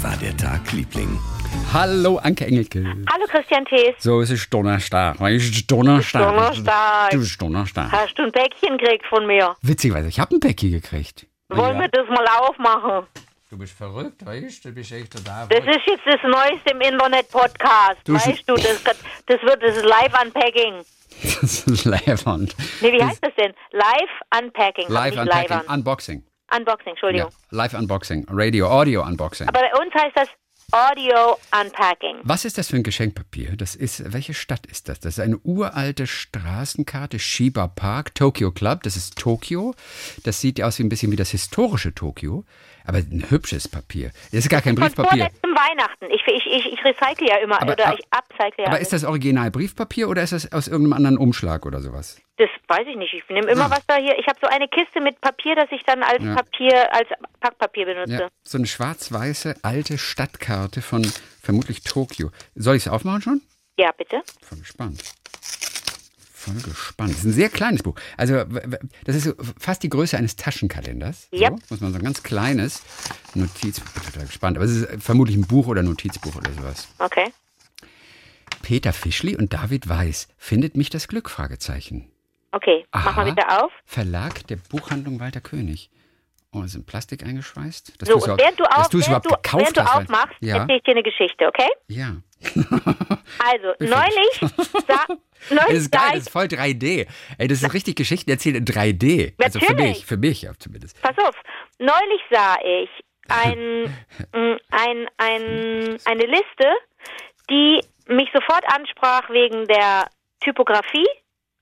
Wie war der Tag, Liebling? Hallo, Anke Engelke. Hallo Christian Thees. So, es ist Donnerstag. Es ist Donnerstag. Donnerstag. Du bist Donnerstag. Hast du ein Päckchen gekriegt von mir? Witzigerweise, ich habe ein Päckchen gekriegt. Wollen wir das mal aufmachen? Du bist verrückt, weißt du? Du bist echt total Das ist jetzt das Neueste im Internet-Podcast. Weißt du, das, das wird das Live-Unpacking. Das ist Leibwand. Nee, wie heißt das denn? Live-Unpacking. aber Live nicht Unpacking, Live-Un. Unboxing. Unboxing, Ja, Entschuldigung. Live Unboxing. Radio, Audio Unboxing. Aber bei uns heißt das Audio-Unpacking. Was ist das für ein Geschenkpapier? Das ist, welche Stadt ist das? Das ist eine uralte Straßenkarte, Shiba Park, Tokyo Club. Das ist Tokio. Das sieht aus wie ein bisschen wie das historische Tokio. Aber ein hübsches Papier. Das ist gar kein Von Briefpapier. vorletztem Weihnachten. Ich, ich, ich, ich recycle ja immer, Aber- oder ich upcycle ja. Aber alles. ist das Original Briefpapier oder ist das aus irgendeinem anderen Umschlag oder sowas? Das weiß ich nicht. Ich nehme immer Ah. was da hier. Ich habe so eine Kiste mit Papier, das ich dann als Ja. Papier, als Packpapier benutze. Ja, so eine schwarz-weiße alte Stadtkarte von vermutlich Tokio. Soll ich es aufmachen schon? Ja, bitte. Voll gespannt. Voll gespannt. Das ist ein sehr kleines Buch. Also, das ist fast die Größe eines Taschenkalenders. Yep. So, muss man so ein ganz kleines Notizbuch. Ich bin total gespannt. Aber es ist vermutlich ein Buch oder Notizbuch oder sowas. Okay. Peter Fischli und David Weiß. Findet mich das Glück? Fragezeichen. Okay. Mach Aha. mal bitte auf. Verlag der Buchhandlung Walter König. Oh, das ist in Plastik eingeschweißt. Das So, und auch- während du, auf, du's während du, während du aufmachst, Ja, erzähle ich dir eine Geschichte, okay? ja. Also, neulich, sa Das neulich ist geil, sah das ist voll 3D. Ey, das ist richtig Geschichten erzählt in 3D. Also für Natürlich. mich, für mich ja, zumindest. pass auf, neulich sah ich ein, mm, ein, ein, eine Liste, die mich sofort ansprach wegen der Typografie,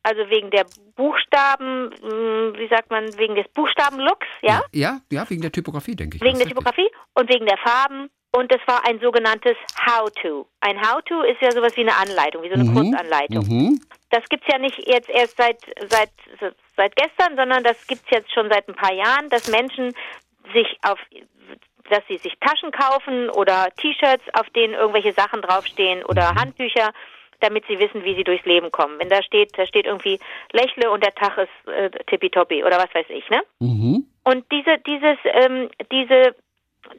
also wegen der Buchstaben, mm, wie sagt man, wegen des Buchstabenlooks, ja? Ja, ja, wegen der Typografie, denke ich. Wegen der Typografie und wegen der Farben. Und das war ein sogenanntes How-To. Ein How-To ist ja sowas wie eine Anleitung, wie so eine Mhm. Kurzanleitung. Mhm. Das gibt's ja nicht jetzt erst seit, seit, seit gestern, sondern das gibt's jetzt schon seit ein paar Jahren, dass Menschen sich auf dass sie sich Taschen kaufen oder T-Shirts, auf denen irgendwelche Sachen draufstehen oder Handtücher, damit sie wissen, wie sie durchs Leben kommen. Wenn da steht, da steht irgendwie Lächle und der Tag ist äh, tippitoppi oder was weiß ich, ne? Mhm. Und diese, dieses, ähm, diese,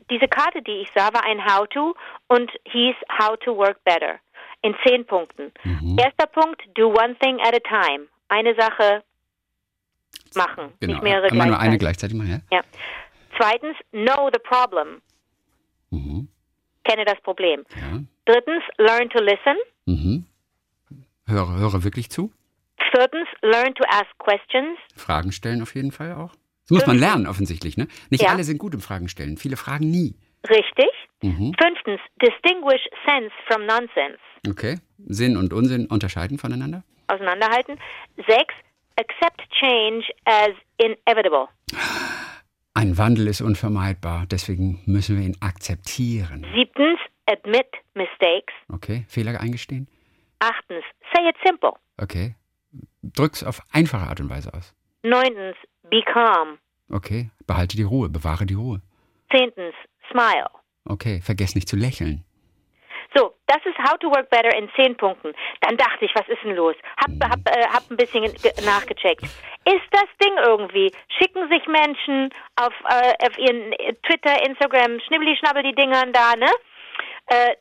diese Karte, die ich sah, war ein How-To und hieß How to Work Better. In zehn Punkten. Erster Punkt, do one thing at a time. Eine Sache machen, Genau. nicht mehrere Immer nur eine gleichzeitig. gleichzeitig mal, ja? Ja. Zweitens, know the problem. Mhm. Kenne das Problem. ja. Drittens, learn to listen. Mhm. Höre, höre wirklich zu. Viertens, learn to ask questions. Fragen stellen auf jeden Fall auch. Das muss man lernen, offensichtlich, ne? Nicht Ja. alle sind gut im Fragen stellen. Viele fragen nie. Richtig. Mhm. Fünftens, distinguish sense from nonsense. Okay. Sinn und Unsinn unterscheiden voneinander? auseinanderhalten. Sechs, accept change as inevitable. Ein Wandel ist unvermeidbar, deswegen müssen wir ihn akzeptieren. Siebtens, admit mistakes. Okay, Fehler eingestehen? Achtens, say it simple. Okay. Drück's auf einfache Art und Weise aus. Neuntens, be calm. Okay, behalte die Ruhe, bewahre die Ruhe. Zehntens, smile. Okay, vergess nicht zu lächeln. So, das ist How to Work Better in zehn Punkten. Dann dachte ich, was ist denn los? Hab, hab, äh, hab ein bisschen ge- nachgecheckt. Ist das Ding irgendwie? Schicken sich Menschen auf, äh, auf ihren äh, Twitter, Instagram, schnibbeli schnabbel die Dingern da, ne? Äh,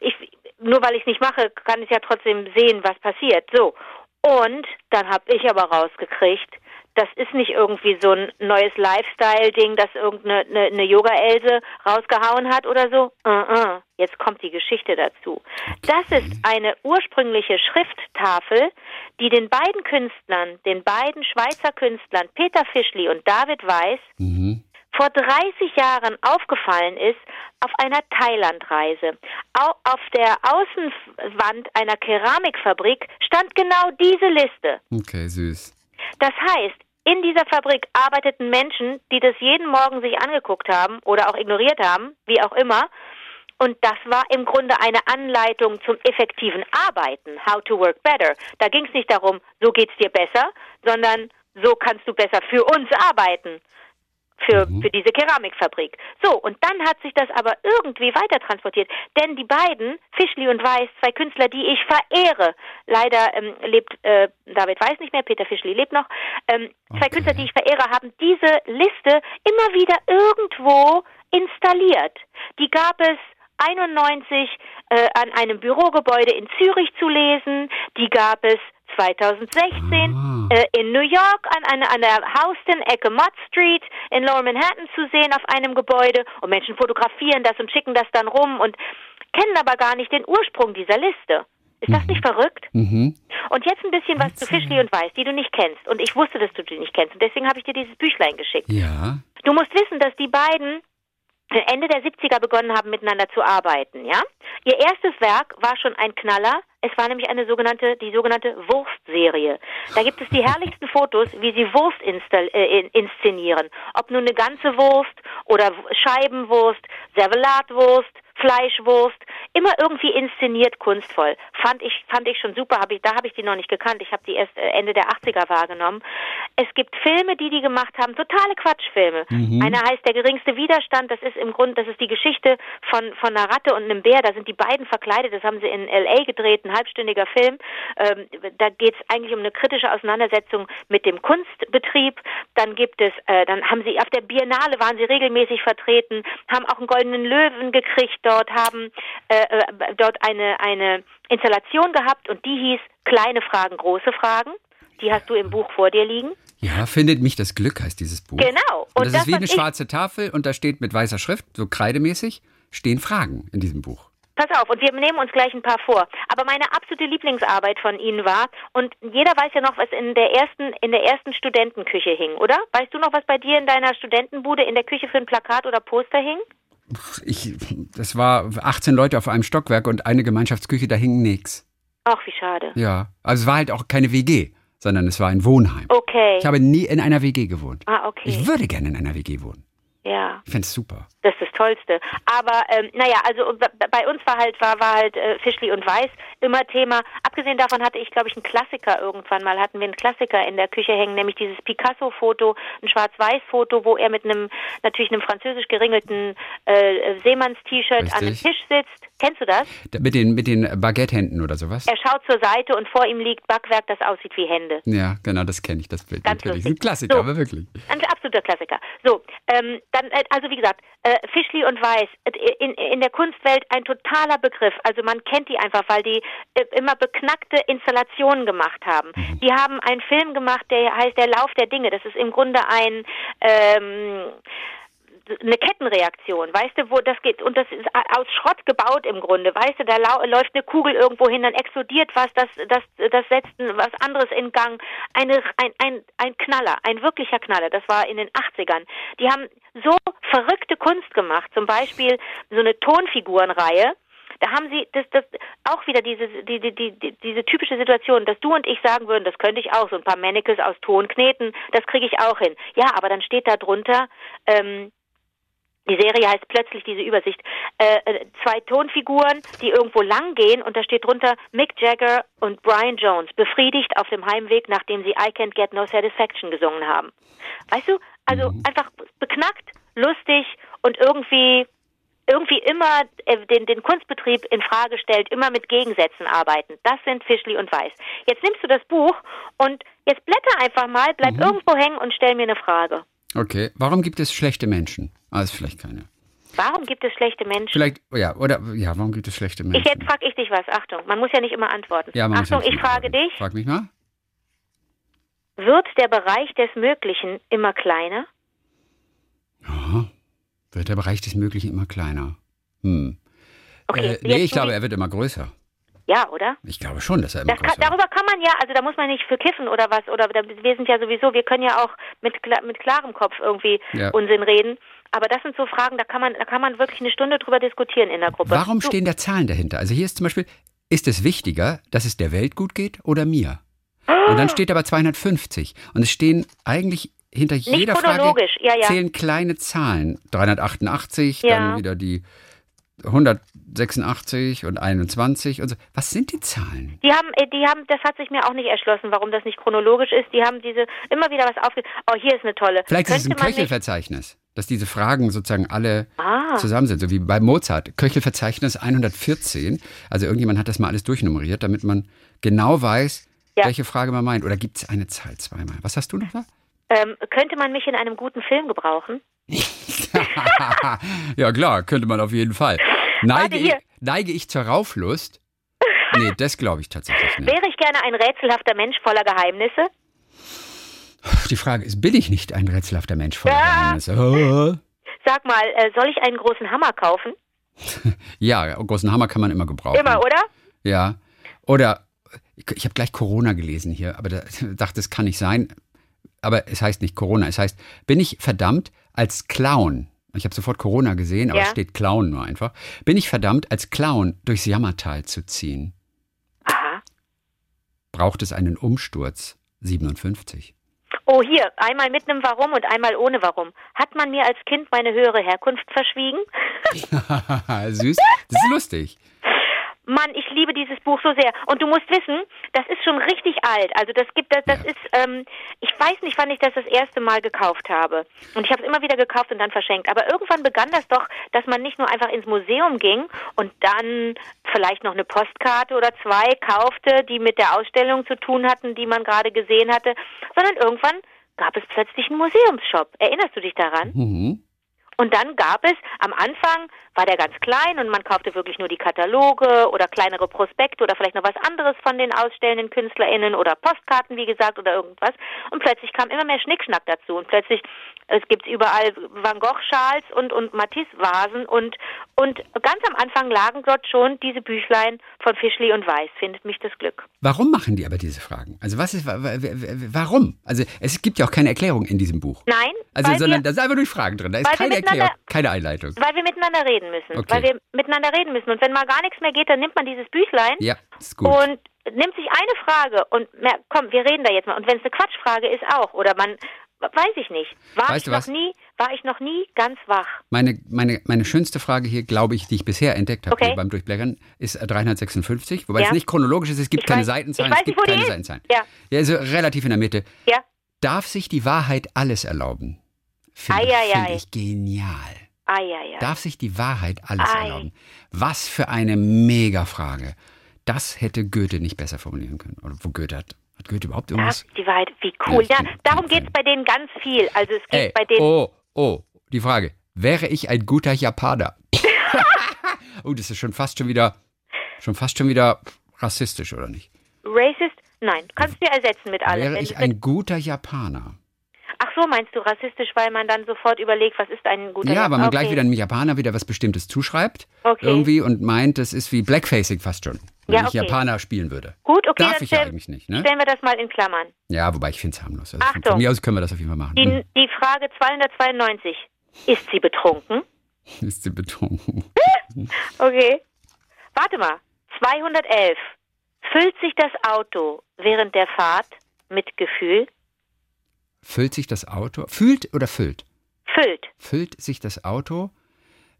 ich, nur weil ich es nicht mache, kann ich ja trotzdem sehen, was passiert. So. Und dann habe ich aber rausgekriegt, das ist nicht irgendwie so ein neues Lifestyle-Ding, das irgendeine eine, eine Yoga-Else rausgehauen hat oder so. Uh -uh. Jetzt kommt die Geschichte dazu. Das ist eine ursprüngliche Schrifttafel, die den beiden Künstlern, den beiden Schweizer Künstlern, Peter Fischli und David Weiß, Mhm. Vor 30 Jahren aufgefallen ist auf einer Thailandreise. Au- Auf der Außenwand einer Keramikfabrik stand genau diese Liste. Okay, süß. Das heißt, in dieser Fabrik arbeiteten Menschen, die das jeden Morgen sich angeguckt haben oder auch ignoriert haben, wie auch immer. Und das war im Grunde eine Anleitung zum effektiven Arbeiten, how to work better. Da ging es nicht darum, so geht's dir besser, sondern so kannst du besser für uns arbeiten. Für, mhm. für diese Keramikfabrik. So, und dann hat sich das aber irgendwie weiter transportiert. Denn die beiden, Fischli und Weiß, zwei Künstler, die ich verehre, leider ähm, lebt äh, David Weiß nicht mehr, Peter Fischli lebt noch, ähm, okay. zwei Künstler, die ich verehre, haben diese Liste immer wieder irgendwo installiert. Die gab es 91 äh, an einem Bürogebäude in Zürich zu lesen. Die gab es 2016 ah. äh, in New York an, eine, an der Houston-Ecke Mott Street in Lower Manhattan zu sehen auf einem Gebäude und Menschen fotografieren das und schicken das dann rum und kennen aber gar nicht den Ursprung dieser Liste. Ist das mhm. nicht verrückt? Mhm. Und jetzt ein bisschen was zu Fischli und Weiß, die du nicht kennst. Und ich wusste, dass du die nicht kennst. Und deswegen habe ich dir dieses Büchlein geschickt. Ja. Du musst wissen, dass die beiden Ende der 70er begonnen haben, miteinander zu arbeiten, ja? Ihr erstes Werk war schon ein Knaller. Es war nämlich eine sogenannte, die sogenannte Wurstserie. Da gibt es die herrlichsten Fotos, wie sie Wurst äh, inszenieren. Ob nun eine ganze Wurst oder Scheibenwurst, Servelatwurst, Fleischwurst, immer irgendwie inszeniert kunstvoll. Fand ich, fand ich schon super, hab ich, da habe ich die noch nicht gekannt. Ich habe die erst äh, Ende der 80er wahrgenommen. Es gibt Filme, die die gemacht haben, totale Quatschfilme. Mhm. Einer heißt Der geringste Widerstand, das ist im Grunde, das ist die Geschichte von, von einer Ratte und einem Bär, da sind die beiden verkleidet, das haben sie in L.A. gedreht, ein halbstündiger Film. Ähm, da geht es eigentlich um eine kritische Auseinandersetzung mit dem Kunstbetrieb. Dann gibt es, äh, dann haben sie auf der Biennale waren sie regelmäßig vertreten, haben auch einen goldenen Löwen gekriegt dort, haben äh, äh, dort eine, eine Installation gehabt und die hieß Kleine Fragen, große Fragen. Die hast du im Buch vor dir liegen. Ja, findet mich das Glück heißt dieses Buch. Genau. Und, und das, das, ist wie eine schwarze Tafel und da steht mit weißer Schrift, so kreidemäßig, stehen Fragen in diesem Buch. Pass auf, und wir nehmen uns gleich ein paar vor. Aber meine absolute Lieblingsarbeit von Ihnen war, und jeder weiß ja noch, was in der ersten, in der ersten Studentenküche hing, oder? Weißt du noch, was bei dir in deiner Studentenbude in der Küche für ein Plakat oder Poster hing? Ich, das war 18 Leute auf einem Stockwerk und eine Gemeinschaftsküche, da hing nichts. Ach, wie schade. Ja, also es war halt auch keine WG, sondern es war ein Wohnheim. Okay. Ich habe nie in einer WG gewohnt. Ah, okay. Ich würde gerne in einer WG wohnen. Ja. Ich finde es super. Das ist das Tollste. Aber ähm, naja, also bei uns war halt war, war halt äh, Fischli und Weiß immer Thema. Abgesehen davon hatte ich, glaube ich, einen Klassiker irgendwann mal hatten wir einen Klassiker in der Küche hängen, nämlich dieses Picasso-Foto, ein Schwarz-Weiß-Foto, wo er mit einem natürlich einem französisch geringelten äh, Seemanns-T-Shirt an einem Tisch sitzt. Kennst du das? Mit den mit den Baguette-Händen oder sowas? Er schaut zur Seite und vor ihm liegt Backwerk, das aussieht wie Hände. Ja, genau, das kenne ich, das Bild. Ganz natürlich. Lustig. Ein Klassiker, so, aber wirklich. Ein absoluter Klassiker. So, ähm, dann, äh, also wie gesagt, äh, Fischli und Weiß, äh, in, in der Kunstwelt ein totaler Begriff. Also man kennt die einfach, weil die äh, immer beknackte Installationen gemacht haben. Mhm. Die haben einen Film gemacht, der heißt Der Lauf der Dinge. Das ist im Grunde ein ähm, eine Kettenreaktion, weißt du, wo das geht und das ist aus Schrott gebaut im Grunde, weißt du, da läuft eine Kugel irgendwo hin, dann explodiert was, das das das setzt was anderes in Gang, eine ein ein ein Knaller, ein wirklicher Knaller, das war in den 80ern. Die haben so verrückte Kunst gemacht, zum Beispiel so eine Tonfigurenreihe, da haben sie das, das auch wieder diese, die, die, die, diese typische Situation, dass du und ich sagen würden, das könnte ich auch, so ein paar Mannequins aus Ton kneten, das kriege ich auch hin. Ja, aber dann steht da drunter, ähm, die Serie heißt plötzlich diese Übersicht. Äh, äh, zwei Tonfiguren, die irgendwo lang gehen und da steht drunter Mick Jagger und Brian Jones befriedigt auf dem Heimweg, nachdem sie I Can't Get No Satisfaction gesungen haben. Weißt du? Also mhm. einfach beknackt, lustig und irgendwie irgendwie immer äh, den, den Kunstbetrieb in Frage stellt, immer mit Gegensätzen arbeiten. Das sind Fischli und Weiß. Jetzt nimmst du das Buch und jetzt blätter einfach mal, bleib mhm. irgendwo hängen und stell mir eine Frage. Okay, warum gibt es schlechte Menschen? Ah, ist vielleicht keine. Warum gibt es schlechte Menschen? Vielleicht, ja, oder, ja, warum gibt es schlechte Menschen? Ich, jetzt frage ich dich was, Achtung, man muss ja nicht immer antworten. Ja, man Achtung, muss ja ich frage antworten. dich. Frag mich mal. Wird der Bereich des Möglichen immer kleiner? Ja, wird der Bereich des Möglichen immer kleiner? Hm. Okay, äh, nee, ich glaube, er wird immer größer. Ja, oder? Ich glaube schon, dass er immer das kann, Darüber kann man ja, also da muss man nicht für kiffen oder was, oder wir sind ja sowieso, wir können ja auch mit, mit klarem Kopf irgendwie ja. Unsinn reden. Aber das sind so Fragen, da kann man, da kann man wirklich eine Stunde drüber diskutieren in der Gruppe. Warum du. stehen da Zahlen dahinter? Also hier ist zum Beispiel, ist es wichtiger, dass es der Welt gut geht oder mir? Und dann steht aber 250. Und es stehen eigentlich hinter Nicht jeder Frage ja, ja. zählen kleine Zahlen. 388, ja. dann wieder die 186 und 21 und so. Was sind die Zahlen? Die haben, äh, die haben, das hat sich mir auch nicht erschlossen, warum das nicht chronologisch ist. Die haben diese immer wieder was aufge. Oh, hier ist eine tolle. Vielleicht ist es ein Könnte Köchelverzeichnis, dass diese Fragen sozusagen alle Ah. zusammen sind, so wie bei Mozart. Köchelverzeichnis 114. Also irgendjemand hat das mal alles durchnummeriert, damit man genau weiß, Ja. welche Frage man meint. Oder gibt es eine Zahl zweimal? Was hast du noch da? Ähm, könnte man mich in einem guten Film gebrauchen? ja klar, könnte man auf jeden Fall. Neige, ich, neige ich zur Rauflust? Nee, das glaube ich tatsächlich nicht. Wäre ich gerne ein rätselhafter Mensch voller Geheimnisse? Die Frage ist, bin ich nicht ein rätselhafter Mensch voller Ja. Geheimnisse? Oh. Sag mal, äh, soll ich einen großen Hammer kaufen? Ja, einen großen Hammer kann man immer gebrauchen. Immer, oder? Ja. Oder ich, ich habe gleich Corona gelesen hier, aber da dachte, das kann nicht sein. Aber es heißt nicht Corona, es heißt, bin ich verdammt als Clown, ich habe sofort Corona gesehen, aber Ja. es steht Clown nur einfach, bin ich verdammt als Clown durchs Jammertal zu ziehen? Aha. Braucht es einen Umsturz? 57. Oh, hier, einmal mit einem Warum und einmal ohne Warum. Hat man mir als Kind meine höhere Herkunft verschwiegen? Süß, das ist lustig. Mann, ich liebe dieses Buch so sehr. Und du musst wissen, das ist schon richtig alt. Also das gibt, das, das Ja. ist, ähm, ich weiß nicht, wann ich das das erste Mal gekauft habe. Und ich habe es immer wieder gekauft und dann verschenkt. Aber irgendwann begann das doch, dass man nicht nur einfach ins Museum ging und dann vielleicht noch eine Postkarte oder zwei kaufte, die mit der Ausstellung zu tun hatten, die man gerade gesehen hatte, sondern irgendwann gab es plötzlich einen Museumsshop. Erinnerst du dich daran? Mhm. Und dann gab es, am Anfang war der ganz klein und man kaufte wirklich nur die Kataloge oder kleinere Prospekte oder vielleicht noch was anderes von den ausstellenden KünstlerInnen oder Postkarten, wie gesagt, oder irgendwas. Und plötzlich kam immer mehr Schnickschnack dazu und plötzlich, es gibt überall Van Gogh-Schals und, und Matisse-Vasen und, und ganz am Anfang lagen dort schon diese Büchlein von Fischli und Weiß, findet mich das Glück. Warum machen die aber diese Fragen? Also was ist, wa- wa- wa- warum? Also es gibt ja auch keine Erklärung in diesem Buch. Nein, Also, sondern da sind einfach nur Fragen drin. Da ist keine Erklärung, keine Einleitung. weil wir miteinander reden müssen. Okay. Weil wir miteinander reden müssen. Und wenn mal gar nichts mehr geht, dann nimmt man dieses Büchlein Ja, ist gut. und nimmt sich eine Frage und mer- komm, wir reden da jetzt mal. Und wenn es eine Quatschfrage ist auch oder man weiß ich nicht. War Weißt ich du noch was? nie, war ich noch nie ganz wach. Meine, meine, meine schönste Frage hier, glaube ich, die ich bisher entdeckt habe Okay. beim Durchblättern, ist äh, 356, wobei Ja. es nicht chronologisch ist, es gibt Ich keine weiß- Seitenzahlen, ich weiß es gibt nicht, wo die keine ist. Seitenzahlen. Ja. Ja, also relativ in der Mitte. Ja. Darf sich die Wahrheit alles erlauben? Finde find ich genial. Ja, ja. Darf sich die Wahrheit alles Ei. erlauben? Was für eine Mega-Frage. Das hätte Goethe nicht besser formulieren können. Oder wo Goethe hat. Hat Goethe überhaupt irgendwas? die Wahrheit, wie cool. Ja, Ja, darum geht es bei denen ganz viel. Also es geht Ey, bei denen. oh, oh, die Frage. Wäre ich ein guter Japaner? oh, das ist schon fast schon wieder, schon fast schon wieder rassistisch, oder nicht? Racist? Nein, kannst du ja ersetzen mit allem. Wäre ich ein guter Japaner? Ach so, meinst du rassistisch, weil man dann sofort überlegt, was ist ein guter Ja, weil man okay. gleich wieder einem Japaner wieder was Bestimmtes zuschreibt. Okay. Irgendwie und meint, das ist wie Blackfacing fast schon. Wenn Ja, ich okay. Japaner spielen würde. Gut, okay, Darf dann ich ja stell- eigentlich nicht, ne? stellen wir das mal in Klammern. Ja, wobei ich finde es harmlos. Also von, Achtung. von mir aus können wir das auf jeden Fall machen. Die, Hm, die Frage 292. Ist sie betrunken? Ist sie betrunken. Okay. Warte mal. 211. Füllt sich das Auto während der Fahrt mit Gefühl? Füllt sich das Auto, fühlt oder füllt? Füllt. Füllt sich das Auto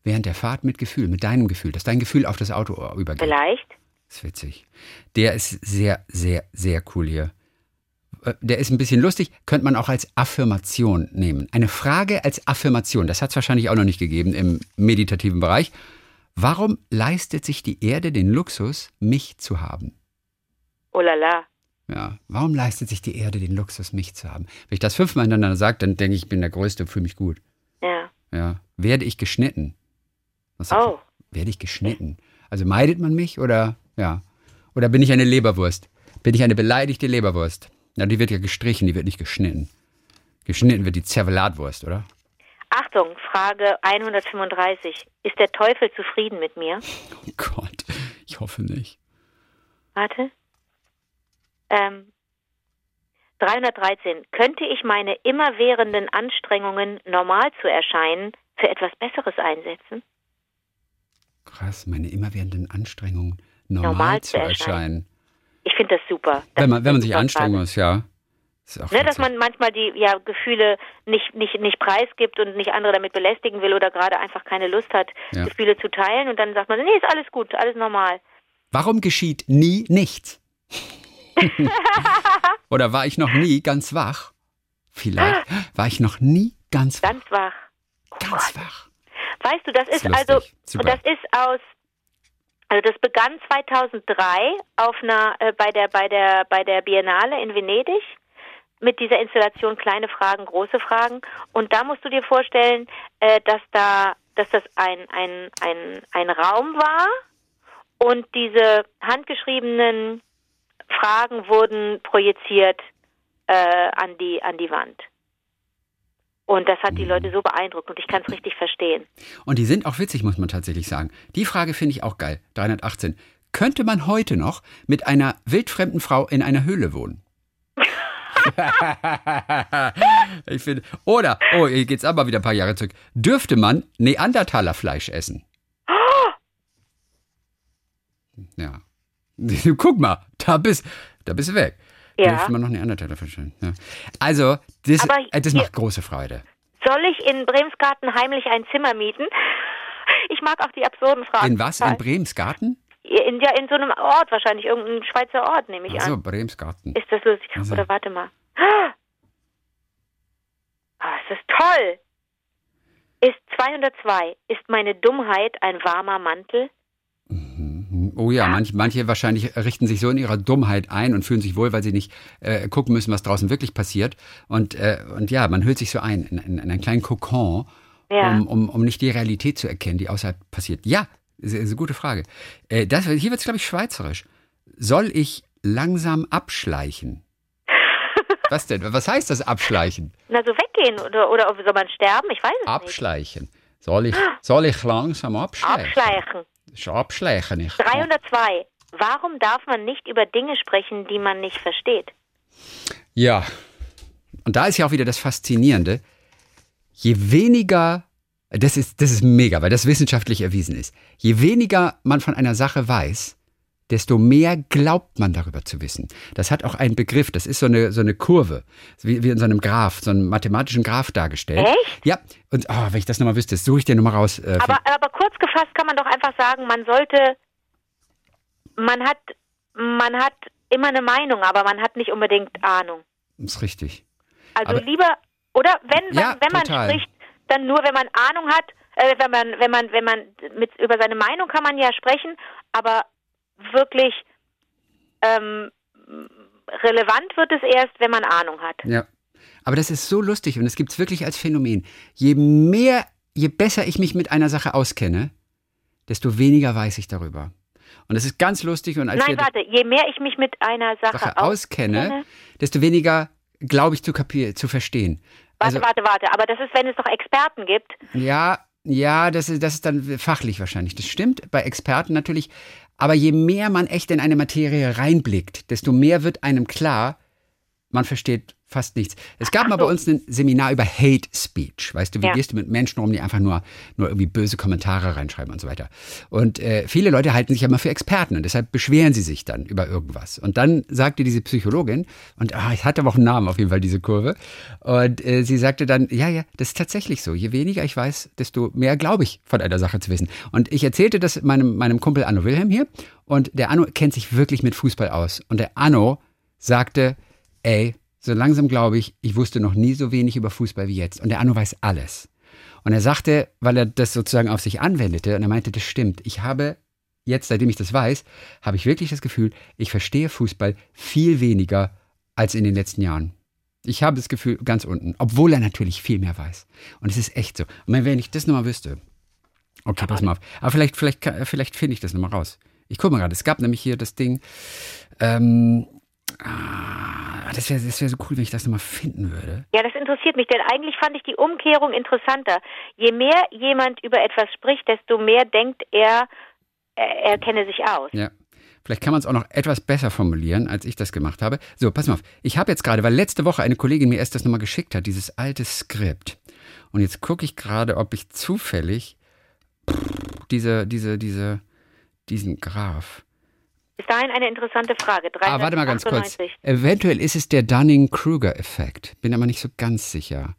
während der Fahrt mit Gefühl, mit deinem Gefühl, dass dein Gefühl auf das Auto übergeht. Vielleicht. Das ist witzig. Der ist sehr, sehr, sehr cool hier. Äh, Der ist ein bisschen lustig, könnte man auch als Affirmation nehmen. Eine Frage als Affirmation, das hat es wahrscheinlich auch noch nicht gegeben im meditativen Bereich. Warum leistet sich die Erde den Luxus, mich zu haben? Oh la la. Ja, warum leistet sich die Erde den Luxus, mich zu haben? Wenn ich das fünfmal hintereinander sage, dann denke ich, ich bin der Größte und fühle mich gut. Ja. Ja. Werde ich geschnitten? Was Oh. ihr? Werde ich geschnitten? Also meidet man mich oder ja? Oder bin ich eine Leberwurst? Bin ich eine beleidigte Leberwurst? Ja, die wird ja gestrichen, die wird nicht geschnitten. Geschnitten wird die Zervelatwurst, oder? Achtung, Frage 135. Ist der Teufel zufrieden mit mir? Oh Gott, ich hoffe nicht. Warte. Ähm, 313. Könnte ich meine immerwährenden Anstrengungen, normal zu erscheinen, für etwas Besseres einsetzen? Krass, meine immerwährenden Anstrengungen normal, Normal zu erscheinen. erscheinen. Ich finde das super. Das Wenn man, wenn man sich anstrengen muss, ja. Ne, dass man manchmal die ja, Gefühle nicht, nicht, nicht preisgibt und nicht andere damit belästigen will oder gerade einfach keine Lust hat, ja. Gefühle zu teilen und dann sagt man, nee, ist alles gut, alles normal. Warum geschieht nie nichts? oder war ich noch nie ganz wach? Vielleicht war ich noch nie ganz wach. Ganz wach. Oh ganz wach. Weißt du, das ist, ist also, Super. das ist aus also das begann 2003 auf einer äh, bei der bei der bei der Biennale in Venedig mit dieser Installation kleine Fragen, große Fragen. Und da musst du dir vorstellen, äh, dass da, dass das ein, ein, ein, ein Raum war und diese handgeschriebenen Fragen wurden projiziert äh, an die an die Wand. Und das hat die Leute so beeindruckt und ich kann es richtig verstehen. Und die sind auch witzig, muss man tatsächlich sagen. Die Frage finde ich auch geil. 318. Könnte man heute noch mit einer wildfremden Frau in einer Höhle wohnen? ich finde. Oder, oh, hier geht's aber wieder ein paar Jahre zurück. Dürfte man Neandertalerfleisch essen? Ja. Guck mal, da bist, da bist du weg. Ja. Dürfte man noch Neandertalerfleisch essen? Ja. Also, das, aber, das macht große Freude. Soll ich in Bremsgarten heimlich ein Zimmer mieten? Ich mag auch die absurden Fragen. In was? In Bremsgarten? In, ja, in so einem Ort wahrscheinlich, irgendein Schweizer Ort, nehme ich also, an. Also Bremsgarten. Ist das lustig? Also. Oder warte mal. Ah, das ist toll. Ist 202. Ist meine Dummheit ein warmer Mantel? Oh ja, manche, manche wahrscheinlich richten sich so in ihrer Dummheit ein und fühlen sich wohl, weil sie nicht äh, gucken müssen, was draußen wirklich passiert. Und, äh, und ja, man hüllt sich so ein in, in, in einen kleinen Kokon, ja. um, um, um nicht die Realität zu erkennen, die außerhalb passiert. Ja, das ist eine gute Frage. Äh, das, hier wird es, glaube ich, schweizerisch. Soll ich langsam abschleichen? Was denn? Was heißt das abschleichen? Na, so weggehen oder, oder soll man sterben? Ich weiß es abschleichen. nicht. Abschleichen. Soll ich, soll ich langsam abschleichen? Abschleichen. Ich abschleichen. Ich 302. Warum darf man nicht über Dinge sprechen, die man nicht versteht? Ja. Und da ist ja auch wieder das Faszinierende. Je weniger das ist, das ist mega, weil das wissenschaftlich erwiesen ist. Je weniger man von einer Sache weiß, desto mehr glaubt man darüber zu wissen. Das hat auch einen Begriff, das ist so eine, so eine Kurve, wie, wie in so einem Graph, so einem mathematischen Graph dargestellt. Echt? Ja, und oh, wenn ich das nochmal wüsste, suche ich dir nochmal raus. Äh, aber, aber kurz gefasst kann man doch einfach sagen, man sollte, man hat, man hat immer eine Meinung, aber man hat nicht unbedingt Ahnung. Das ist richtig. Also aber, lieber, oder wenn, ja, wenn man spricht, dann nur, wenn man Ahnung hat, äh, wenn man, wenn man, wenn man mit über seine Meinung kann man ja sprechen, aber wirklich ähm, relevant wird es erst, wenn man Ahnung hat. Ja. Aber das ist so lustig und es gibt es wirklich als Phänomen. Je mehr, je besser ich mich mit einer Sache auskenne, desto weniger weiß ich darüber. Und das ist ganz lustig. Und als Nein, warte, je mehr ich mich mit einer Sache, Sache auskenne, auskenne, desto weniger glaube ich zu, zu verstehen. Warte, also, warte, warte. Aber das ist, wenn es doch Experten gibt. Ja, ja, das ist, das ist dann fachlich wahrscheinlich. Das stimmt bei Experten natürlich. Aber je mehr man echt in eine Materie reinblickt, desto mehr wird einem klar, man versteht fast nichts. Es gab Ach mal bei uns ein Seminar über Hate Speech. Weißt du, wie ja. gehst du mit Menschen um, die einfach nur, nur irgendwie böse Kommentare reinschreiben und so weiter. Und äh, viele Leute halten sich ja immer für Experten und deshalb beschweren sie sich dann über irgendwas. Und dann sagte diese Psychologin, und ah, ich hatte aber auch einen Namen auf jeden Fall, diese Kurve, und äh, sie sagte dann, ja, ja, das ist tatsächlich so. Je weniger ich weiß, desto mehr glaube ich von einer Sache zu wissen. Und ich erzählte das meinem, meinem Kumpel Anno Wilhelm hier und der Anno kennt sich wirklich mit Fußball aus. Und der Anno sagte, ey, so langsam glaube ich, ich wusste noch nie so wenig über Fußball wie jetzt. Und der Anno weiß alles. Und er sagte, weil er das sozusagen auf sich anwendete, und er meinte, das stimmt. Ich habe jetzt, seitdem ich das weiß, habe ich wirklich das Gefühl, ich verstehe Fußball viel weniger als in den letzten Jahren. Ich habe das Gefühl ganz unten, obwohl er natürlich viel mehr weiß. Und es ist echt so. Und wenn ich das nochmal wüsste, okay, pass mal auf. Aber vielleicht, vielleicht, vielleicht finde ich das nochmal raus. Ich gucke mal gerade, es gab nämlich hier das Ding, ähm, Ah, das wäre das wär so cool, wenn ich das nochmal finden würde. Ja, das interessiert mich, denn eigentlich fand ich die Umkehrung interessanter. Je mehr jemand über etwas spricht, desto mehr denkt er, er kenne sich aus. Ja. Vielleicht kann man es auch noch etwas besser formulieren, als ich das gemacht habe. So, pass mal auf. Ich habe jetzt gerade, weil letzte Woche eine Kollegin mir erst das nochmal geschickt hat, dieses alte Skript. Und jetzt gucke ich gerade, ob ich zufällig diese, diese, diese, diesen Graph Bis dahin eine interessante Frage. Ah, warte mal ganz kurz. Eventuell ist es der Dunning-Kruger-Effekt. Bin aber nicht so ganz sicher.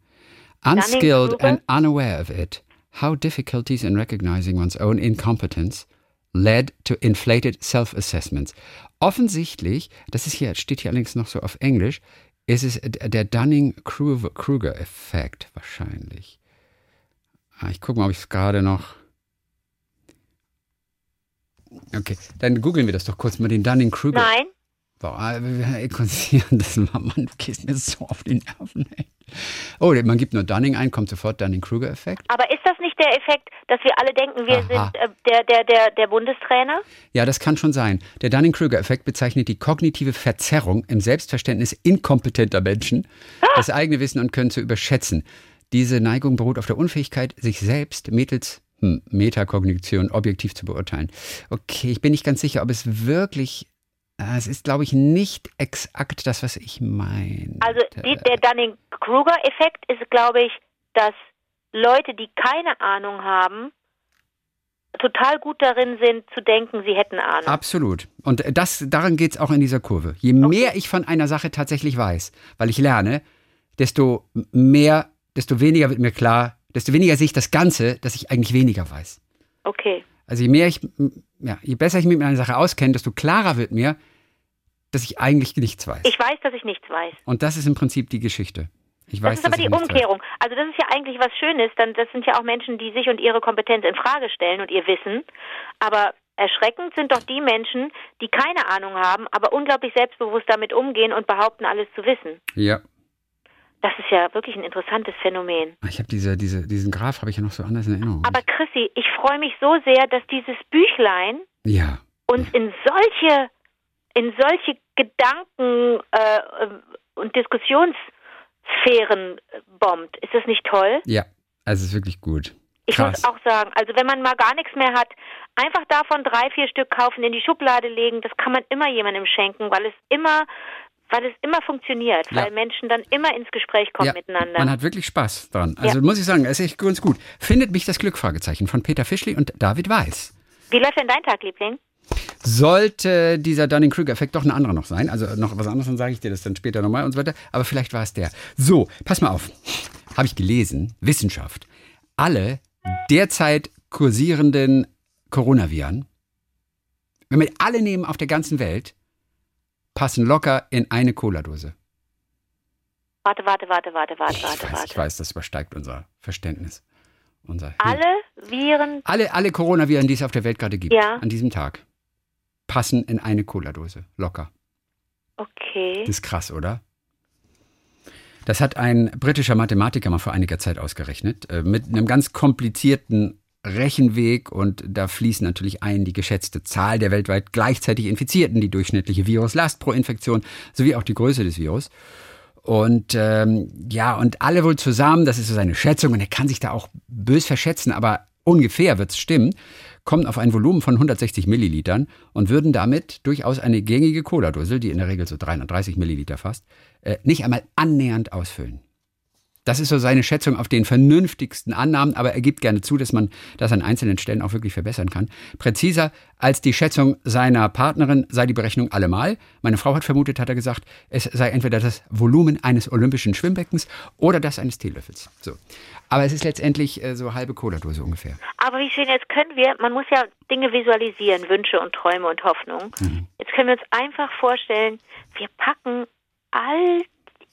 Unskilled and unaware of it, how difficulties in recognizing one's own incompetence led to inflated self-assessments. Offensichtlich, das ist hier, steht hier allerdings noch so auf Englisch, ist es der Dunning-Kruger-Effekt wahrscheinlich. Ah, ich gucke mal, ob ich es gerade noch. Okay, dann googeln wir das doch kurz mal, den Dunning-Kruger. Nein. Boah, wir konzentrieren das mal, Mann, du gehst mir so auf die Nerven, ey. Oh, man gibt nur Dunning ein, kommt sofort Dunning-Kruger-Effekt. Aber ist das nicht der Effekt, dass wir alle denken, wir Aha. sind äh, der, der, der, der Bundestrainer? Ja, das kann schon sein. Der Dunning-Kruger-Effekt bezeichnet die kognitive Verzerrung im Selbstverständnis inkompetenter Menschen, ah. das eigene Wissen und Können zu überschätzen. Diese Neigung beruht auf der Unfähigkeit, sich selbst mittels Metakognition objektiv zu beurteilen. Okay, ich bin nicht ganz sicher, ob es wirklich äh, es ist, glaube ich, nicht exakt das, was ich meine. Also die, der Dunning-Kruger-Effekt ist, glaube ich, dass Leute, die keine Ahnung haben, total gut darin sind, zu denken, sie hätten Ahnung. Absolut. Und das, daran geht es auch in dieser Kurve. Je okay. mehr ich von einer Sache tatsächlich weiß, weil ich lerne, desto mehr, desto weniger wird mir klar, desto weniger sehe ich das Ganze, dass ich eigentlich weniger weiß. Okay. Also je mehr ich, ja, je besser ich mich mit einer Sache auskenne, desto klarer wird mir, dass ich eigentlich nichts weiß. Ich weiß, dass ich nichts weiß. Und das ist im Prinzip die Geschichte. Ich weiß, das ist aber die Umkehrung. Weiß. Also das ist ja eigentlich was Schönes. Dann, das sind ja auch Menschen, die sich und ihre Kompetenz in Frage stellen und ihr Wissen. Aber erschreckend sind doch die Menschen, die keine Ahnung haben, aber unglaublich selbstbewusst damit umgehen und behaupten, alles zu wissen. Ja, das ist ja wirklich ein interessantes Phänomen. Ich habe diese, diese, diesen Graph habe ich ja noch so anders in Erinnerung. Aber Chrissy, ich freue mich so sehr, dass dieses Büchlein ja. uns ja. in solche, in solche Gedanken äh, und Diskussionssphären bombt. Ist das nicht toll? Ja, also es ist wirklich gut. Ich Krass. muss auch sagen, also wenn man mal gar nichts mehr hat, einfach davon drei, vier Stück kaufen, in die Schublade legen, das kann man immer jemandem schenken, weil es immer weil es immer funktioniert, ja. weil Menschen dann immer ins Gespräch kommen ja, miteinander. Man hat wirklich Spaß dran. Also ja. muss ich sagen, es ist echt ganz gut. Findet mich das Glück? Fragezeichen von Peter Fischli und David Weiß. Wie läuft denn dein Tag, Liebling? Sollte dieser Dunning-Kruger-Effekt doch ein anderer noch sein, also noch was anderes, dann sage ich dir das dann später nochmal und so weiter, aber vielleicht war es der. So, pass mal auf. Habe ich gelesen, Wissenschaft. Alle derzeit kursierenden Coronaviren, wenn wir alle nehmen auf der ganzen Welt, passen locker in eine Cola-Dose. Warte, warte, warte, warte, warte, ich warte, weiß, warte. Ich weiß, das übersteigt unser Verständnis. Unser, alle Viren? Alle, alle Coronaviren, die es auf der Welt gerade gibt, ja. an diesem Tag, passen in eine Cola-Dose. Locker. Okay. Das ist krass, oder? Das hat ein britischer Mathematiker mal vor einiger Zeit ausgerechnet, äh, mit einem ganz komplizierten Rechenweg und da fließen natürlich ein die geschätzte Zahl der weltweit gleichzeitig Infizierten, die durchschnittliche Viruslast pro Infektion sowie auch die Größe des Virus. Und ähm, ja, und alle wohl zusammen, das ist so seine Schätzung und er kann sich da auch bös verschätzen, aber ungefähr wird es stimmen, kommen auf ein Volumen von 160 Millilitern und würden damit durchaus eine gängige Cola-Dose, die in der Regel so 330 Milliliter fasst, äh, nicht einmal annähernd ausfüllen. Das ist so seine Schätzung auf den vernünftigsten Annahmen, aber er gibt gerne zu, dass man das an einzelnen Stellen auch wirklich verbessern kann. Präziser als die Schätzung seiner Partnerin sei die Berechnung allemal. Meine Frau hat vermutet, hat er gesagt, es sei entweder das Volumen eines olympischen Schwimmbeckens oder das eines Teelöffels. So. Aber es ist letztendlich äh, so halbe Cola-Dose ungefähr. Aber wie schön, jetzt können wir, man muss ja Dinge visualisieren, Wünsche und Träume und Hoffnungen. Mhm. Jetzt können wir uns einfach vorstellen, wir packen all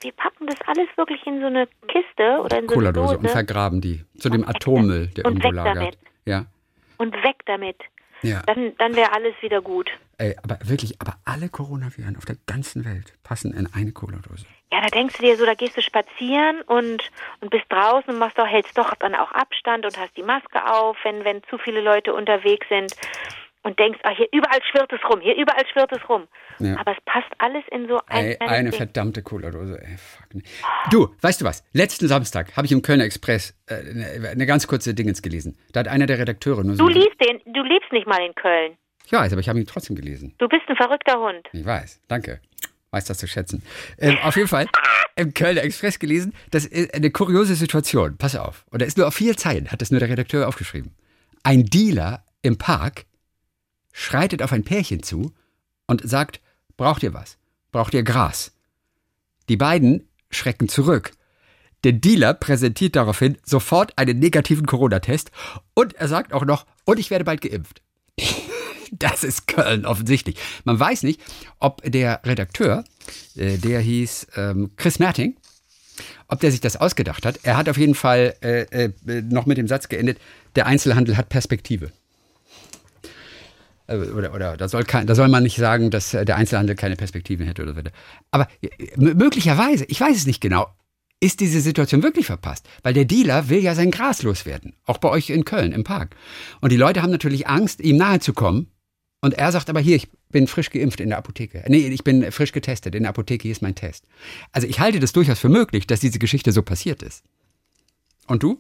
wir packen das alles wirklich in so eine Kiste oder in so eine Dose und vergraben die zu dem Atommüll, der und irgendwo weg lagert. Damit. Ja. Und weg damit. Ja. Dann, dann wäre alles wieder gut. Ey, aber wirklich, aber alle Coronaviren auf der ganzen Welt passen in eine Cola-Dose. Ja, da denkst du dir so, da gehst du spazieren und, und bist draußen und machst doch, hältst doch dann auch Abstand und hast die Maske auf, wenn, wenn zu viele Leute unterwegs sind und denkst, ah, hier überall schwirrt es rum, hier überall schwirrt es rum. Ja. Aber es passt alles in so ein ey, eine Ding. verdammte Cola-Dose. Ey, fuck. Ne. Du, weißt du was? Letzten Samstag habe ich im Kölner Express äh, eine, eine, ganz kurze Dingens gelesen. Da hat einer der Redakteure nur so. Du liest den, du lebst nicht mal in Köln. Ich weiß, aber ich habe ihn trotzdem gelesen. Du bist ein verrückter Hund. Ich weiß, danke. Weiß das zu schätzen. Ähm, auf jeden Fall im Kölner Express gelesen. Das ist eine kuriose Situation. Pass auf. Und da ist nur auf vier Zeilen, hat das nur der Redakteur aufgeschrieben. Ein Dealer im Park schreitet auf ein Pärchen zu und sagt, braucht ihr was? Braucht ihr Gras? Die beiden schrecken zurück. Der Dealer präsentiert daraufhin sofort einen negativen Corona-Test und er sagt auch noch, und ich werde bald geimpft. Das ist Köln offensichtlich. Man weiß nicht, ob der Redakteur, äh, der hieß ähm, Chris Merting, ob der sich das ausgedacht hat. Er hat auf jeden Fall äh, äh, noch mit dem Satz geendet, der Einzelhandel hat Perspektive. Äh, oder, oder da, soll kein, da soll man nicht sagen, dass äh, der Einzelhandel keine Perspektiven hätte oder so. Aber äh, möglicherweise, ich weiß es nicht genau, ist diese Situation wirklich verpasst? Weil der Dealer will ja sein Gras loswerden. Auch bei euch in Köln im Park. Und die Leute haben natürlich Angst, ihm nahe zu kommen. Und er sagt aber hier, ich bin frisch geimpft in der Apotheke. Nee, ich bin frisch getestet. In der Apotheke hier ist mein Test. Also ich halte das durchaus für möglich, dass diese Geschichte so passiert ist. Und du?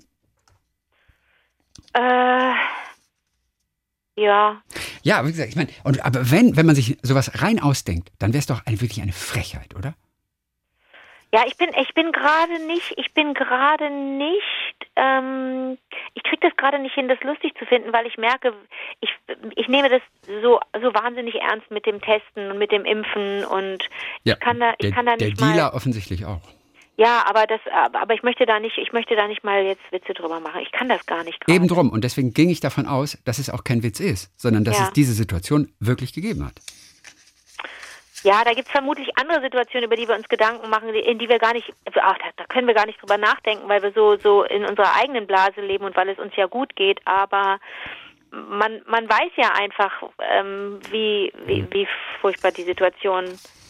Äh, ja. Ja, wie gesagt, ich meine, und, aber wenn, wenn man sich sowas rein ausdenkt, dann wäre es doch eine, wirklich eine Frechheit, oder? Ja, ich bin, ich bin gerade nicht, ich bin gerade nicht, ähm, ich kriege das gerade nicht hin, das lustig zu finden, weil ich merke, ich, ich nehme das so, so wahnsinnig ernst mit dem Testen und mit dem Impfen und ja, ich kann da, ich der, kann da nicht Der Dealer offensichtlich auch. Ja, aber das, aber ich möchte da nicht, ich möchte da nicht mal jetzt Witze drüber machen. Ich kann das gar nicht. Gerade. Eben drum. Und deswegen ging ich davon aus, dass es auch kein Witz ist, sondern dass Ja. es diese Situation wirklich gegeben hat. Ja, da gibt es vermutlich andere Situationen, über die wir uns Gedanken machen, in die wir gar nicht, ach, da, da können wir gar nicht drüber nachdenken, weil wir so, so in unserer eigenen Blase leben und weil es uns ja gut geht. Aber man, man weiß ja einfach, ähm, wie, wie, wie furchtbar die Situation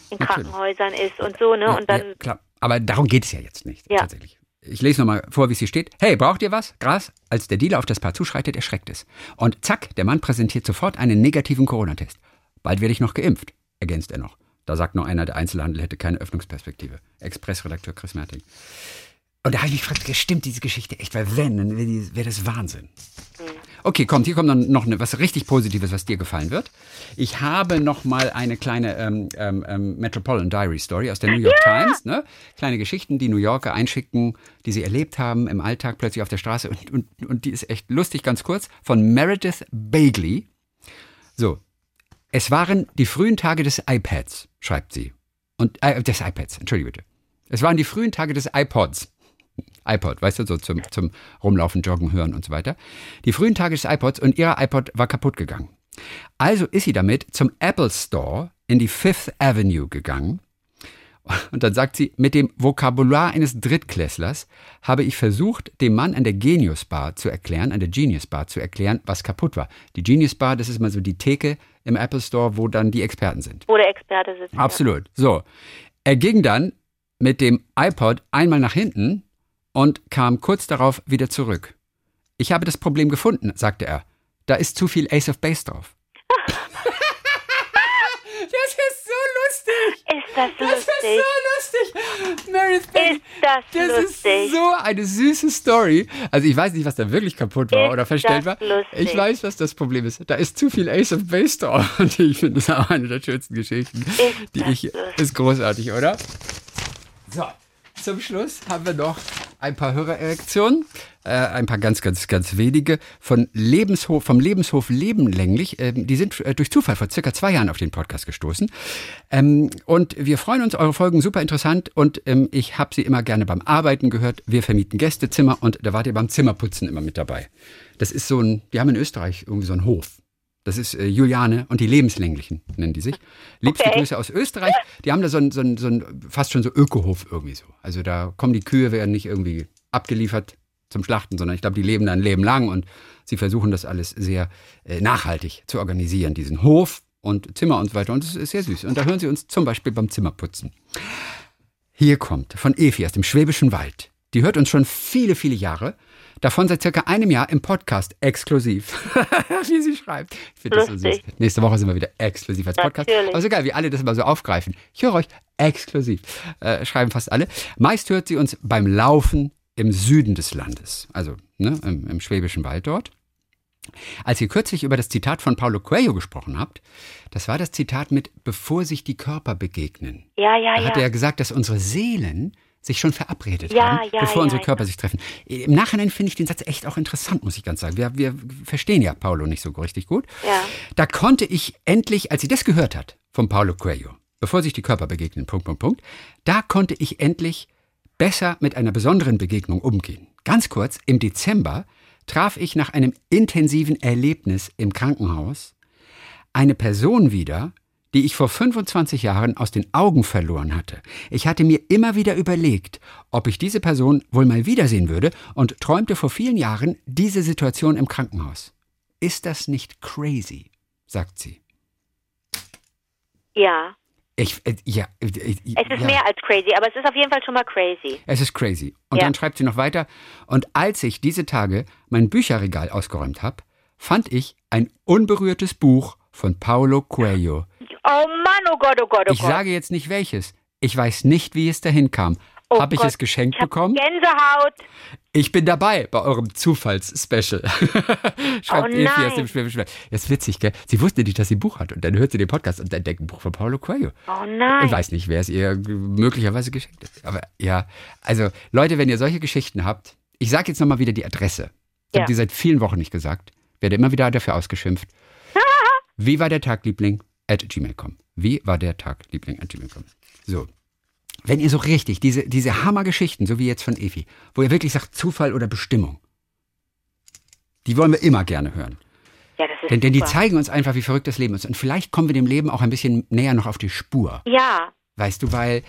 in Mhm. Krankenhäusern ist und so, ne? Und dann, ja, klar. Aber darum geht es ja jetzt nicht, Ja. tatsächlich. Ich lese nochmal vor, wie es hier steht. Hey, braucht ihr was? Gras? Als der Dealer auf das Paar zuschreitet, erschreckt es. Und zack, der Mann präsentiert sofort einen negativen Corona-Test. Bald werde ich noch geimpft, ergänzt er noch. Da sagt noch einer, der Einzelhandel hätte keine Öffnungsperspektive. Expressredakteur Chris Merting. Und da habe ich mich gefragt, stimmt diese Geschichte echt? Weil wenn, dann wäre das Wahnsinn. Okay, kommt, hier kommt dann noch eine, was richtig Positives, was dir gefallen wird. Ich habe noch mal eine kleine ähm, ähm, ähm, Metropolitan Diary Story aus der New York Times. Ne? Kleine Geschichten, die New Yorker einschicken, die sie erlebt haben im Alltag plötzlich auf der Straße. Und, und, und die ist echt lustig, ganz kurz. Von Meredith Bagley. So, es waren die frühen Tage des iPads, schreibt sie. Und äh, des iPads, entschuldige bitte. Es waren die frühen Tage des iPods iPod, weißt du, so zum, zum Rumlaufen, Joggen, Hören und so weiter. Die frühen Tage des iPods und ihr iPod war kaputt gegangen. Also ist sie damit zum Apple Store in die Fifth Avenue gegangen. Und dann sagt sie, mit dem Vokabular eines Drittklässlers habe ich versucht, dem Mann an der Genius Bar zu erklären, an der Genius Bar zu erklären, was kaputt war. Die Genius Bar, das ist mal so die Theke im Apple Store, wo dann die Experten sind. wo der Experte sitzt. Absolut. So. Er ging dann mit dem iPod einmal nach hinten und kam kurz darauf wieder zurück. Ich habe das Problem gefunden, sagte er. Da ist zu viel Ace of Base drauf. das ist so lustig. Ist das Das ist lustig? so lustig. Meredith Bagley. Ist das, Das lustig? ist so eine süße Story. Also ich weiß nicht, was da wirklich kaputt war Ist oder verstellt war. lustig? Ich weiß, was das Problem ist. Da ist zu viel Ace of Base drauf. Und ich finde das auch eine der schönsten Geschichten, Ist die das ich. lustig? Ist großartig, oder? So, zum Schluss haben wir noch ein paar Hörerreaktionen, äh, ein paar ganz, ganz, ganz wenige von Lebenshof, vom Lebenshof Lebenlänglich. Ähm, die sind äh, durch Zufall vor circa zwei Jahren auf den Podcast gestoßen. Ähm, und wir freuen uns, eure Folgen super interessant und ähm, ich habe sie immer gerne beim Arbeiten gehört. Wir vermieten Gästezimmer und da wart ihr beim Zimmerputzen immer mit dabei. Das ist so ein, die haben in Österreich irgendwie so einen Hof. Das ist äh, Juliane und die Lebenslänglichen, nennen die sich. Liebste Okay. Grüße aus Österreich. Die haben da so einen, so einen, so einen fast schon so Ökohof irgendwie so. Also da kommen die Kühe, werden nicht irgendwie abgeliefert zum Schlachten, sondern ich glaube, die leben da ein Leben lang und sie versuchen das alles sehr äh, nachhaltig zu organisieren, diesen Hof und Zimmer und so weiter. Und es ist sehr süß. Und da hören sie uns zum Beispiel beim Zimmerputzen. Hier kommt von Efi aus dem Schwäbischen Wald. Die hört uns schon viele, viele Jahre. Davon seit circa einem Jahr im Podcast exklusiv. wie sie schreibt. Ich finde das so süß. Nächste Woche sind wir wieder exklusiv als Podcast. Natürlich. Aber ist egal, wie alle das immer so aufgreifen. Ich höre euch exklusiv. Äh, schreiben fast alle. Meist hört sie uns beim Laufen im Süden des Landes. Also ne, im, im Schwäbischen Wald dort. Als ihr kürzlich über das Zitat von Paulo Coelho gesprochen habt, das war das Zitat mit, bevor sich die Körper begegnen. Ja, ja, Da hat er ja. ja gesagt, dass unsere Seelen sich schon verabredet Ja, haben, ja, bevor ja, unsere. Körper sich treffen. Im Nachhinein finde ich den Satz echt auch interessant, muss ich ganz sagen. Wir, wir verstehen ja Paulo nicht so richtig gut. Da konnte ich endlich, als sie das gehört hat von Paulo Coelho, bevor sich die Körper begegnen, Punkt, Punkt, Punkt, da konnte ich endlich besser mit einer besonderen Begegnung umgehen. Ganz kurz, im Dezember traf ich nach einem intensiven Erlebnis im Krankenhaus eine Person wieder, die ich vor 25 Jahren aus den Augen verloren hatte. Ich hatte mir immer wieder überlegt, ob ich diese Person wohl mal wiedersehen würde und träumte vor vielen Jahren diese Situation im Krankenhaus. Ist das nicht crazy? sagt sie. Ja. Ich, äh, ja, äh, äh, Es ist ja. mehr als crazy, aber es ist auf jeden Fall schon mal crazy. Es ist crazy. Und Ja. dann schreibt sie noch weiter. Und als ich diese Tage mein Bücherregal ausgeräumt habe, fand ich ein unberührtes Buch von Paulo Coelho. Oh Mann, oh Gott, oh Gott, oh Ich Gott. sage jetzt nicht welches. Ich weiß nicht, wie es dahin kam. oh Habe ich Gott. es geschenkt ich bekommen? Gänsehaut. Ich bin dabei bei eurem Zufalls-Special. Schreibt Oh Evi aus dem Schwäbisch Hall. Das ist witzig, gell? Sie wusste nicht, dass sie ein Buch hat. Und dann hört sie den Podcast und entdeckt ein Buch von Paulo Coelho. Oh Ich nein. weiß nicht, wer es ihr möglicherweise geschenkt hat. Aber ja, also Leute, wenn ihr solche Geschichten habt, ich sage jetzt nochmal wieder die Adresse. Ich Ja. habe die seit vielen Wochen nicht gesagt. Werde immer wieder dafür ausgeschimpft. Wie war der Tag, Liebling? At gmail.com. Wie war der Tag, Liebling? At gmail.com. So. Wenn ihr so richtig, diese, diese Hammergeschichten, so wie jetzt von Evi, wo ihr wirklich sagt Zufall oder Bestimmung, die wollen wir immer gerne hören. Ja, das ist Denn, denn die zeigen uns einfach, wie verrückt das Leben ist. Und vielleicht kommen wir dem Leben auch ein bisschen näher noch auf die Spur. Ja. Weißt du, weil